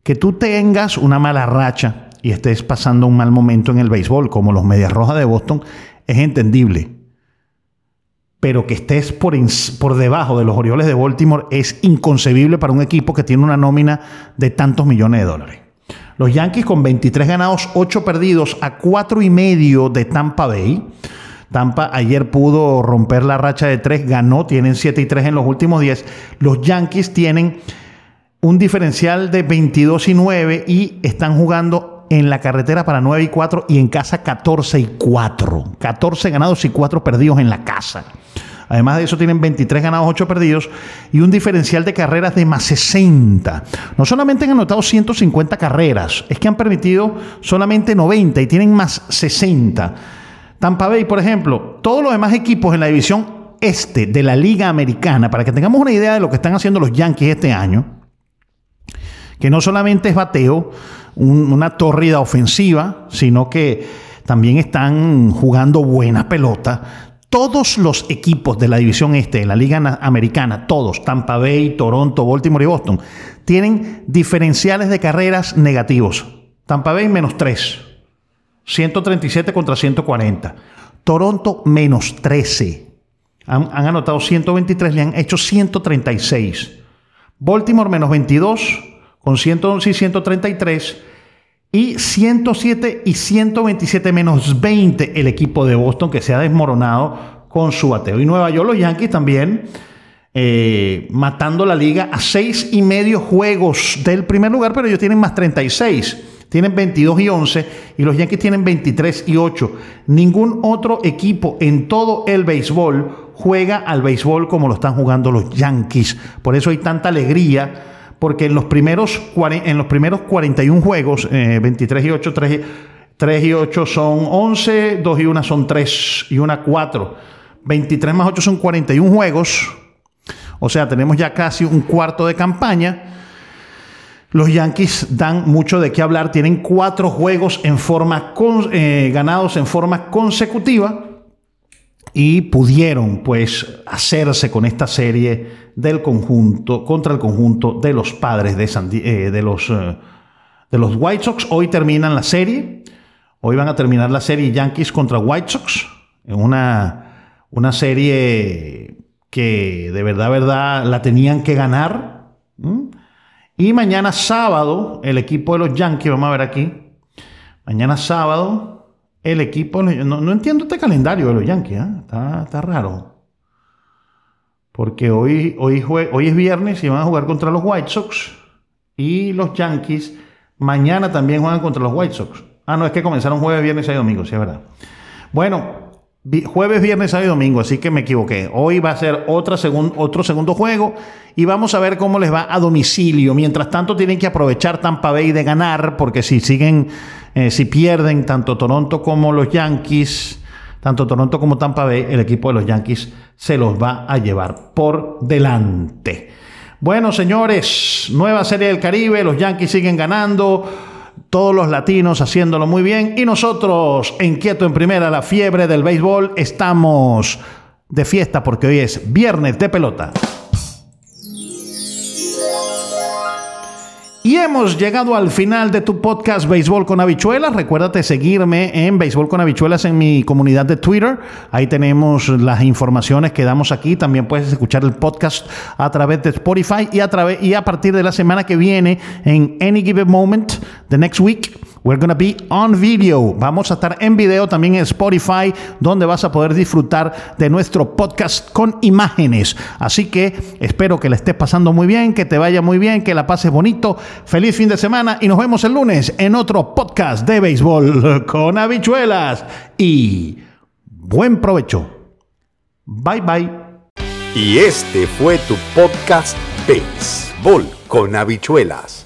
Que tú tengas una mala racha y estés pasando un mal momento en el béisbol, como los Medias Rojas de Boston, es entendible. Pero que estés por, por debajo de los Orioles de Baltimore es inconcebible para un equipo que tiene una nómina de tantos millones de dólares. Los Yankees con 23 ganados, 8 perdidos a 4 y medio de Tampa Bay Tampa ayer pudo romper la racha de 3, ganó, tienen 7 y 3 en los últimos 10. Los Yankees tienen un diferencial de 22 y 9 y están jugando en la carretera para 9 y 4 y en casa 14 y 4. 14 ganados y 4 perdidos en la casa. Además de eso tienen 23 ganados, 8 perdidos y un diferencial de carreras de más 60. No solamente han anotado 150 carreras, es que han permitido solamente 90 y tienen más 60. Tampa Bay, por ejemplo, todos los demás equipos en la división este de la Liga Americana, para que tengamos una idea de lo que están haciendo los Yankees este año, que no solamente es bateo, una tórrida ofensiva, sino que también están jugando buenas pelotas. Todos los equipos de la división este, de la Liga Americana, todos, Tampa Bay, Toronto, Baltimore y Boston, tienen diferenciales de carreras negativos. Tampa Bay menos 3, 137 contra 140. Toronto menos 13. Han, anotado 123, le han hecho 136. Baltimore menos 22 con 111 y 133. Y 107 y 127 menos 20 el equipo de Boston que se ha desmoronado con su bateo. Y Nueva York, los Yankees también eh, matando la liga a seis y medio juegos del primer lugar, pero ellos tienen más 36. Tienen 22 y 11 y los Yankees tienen 23 y 8. Ningún otro equipo en todo el béisbol juega al béisbol como lo están jugando los Yankees. Por eso hay tanta alegría, porque en los primeros, en los primeros 41 juegos, 23 eh, y 8, 3, 3 y 8 son 11, 2 y 1 son 3 y 1 4. 23 más 8 son 41 juegos o sea, tenemos ya casi un cuarto de campaña. Los Yankees dan mucho de qué hablar. Tienen cuatro juegos eh, ganados en forma consecutiva y pudieron pues hacerse con esta serie del conjunto contra el conjunto de los padres de, eh, eh, de los White Sox. Hoy terminan la serie. Hoy van a terminar la serie Yankees contra White Sox en una, una serie que de verdad, verdad, la tenían que ganar. Y mañana sábado, el equipo de los Yankees, vamos a ver aquí. Mañana sábado, el equipo. No, entiendo este calendario de los Yankees, ¿eh? está, raro. Porque hoy, hoy, hoy es viernes y van a jugar contra los White Sox. Y los Yankees mañana también juegan contra los White Sox. Ah, no, es que comenzaron jueves, viernes y domingo, sí, es verdad. Bueno, Jueves, viernes, sábado y domingo, así que me equivoqué. Hoy va a ser otro segundo juego y vamos a ver cómo les va a domicilio. Mientras tanto, tienen que aprovechar Tampa Bay de ganar, porque si siguen, eh, si pierden tanto Toronto como los Yankees, tanto Toronto como Tampa Bay, el equipo de los Yankees se los va a llevar por delante. Bueno, señores, nueva serie del Caribe, los Yankees siguen ganando todos los latinos haciéndolo muy bien y nosotros en Quieto en Primera, la fiebre del béisbol, estamos de fiesta porque hoy es viernes de pelota. Y hemos llegado al final de tu podcast Béisbol con Habichuelas. Recuérdate seguirme en Béisbol con Habichuelas en mi comunidad de Twitter. Ahí tenemos las informaciones que damos aquí. También puedes escuchar el podcast a través de Spotify y a, través, y a partir de la semana que viene en Any Given Moment, the next week We're gonna be on video. Vamos a estar en video también en Spotify, donde vas a poder disfrutar de nuestro podcast con imágenes. Así que espero que la estés pasando muy bien, que te vaya muy bien, que la pases bonito. Feliz fin de semana y nos vemos el lunes en otro podcast de béisbol con habichuelas. Y buen provecho. Bye bye. Y este fue tu podcast Béisbol con habichuelas.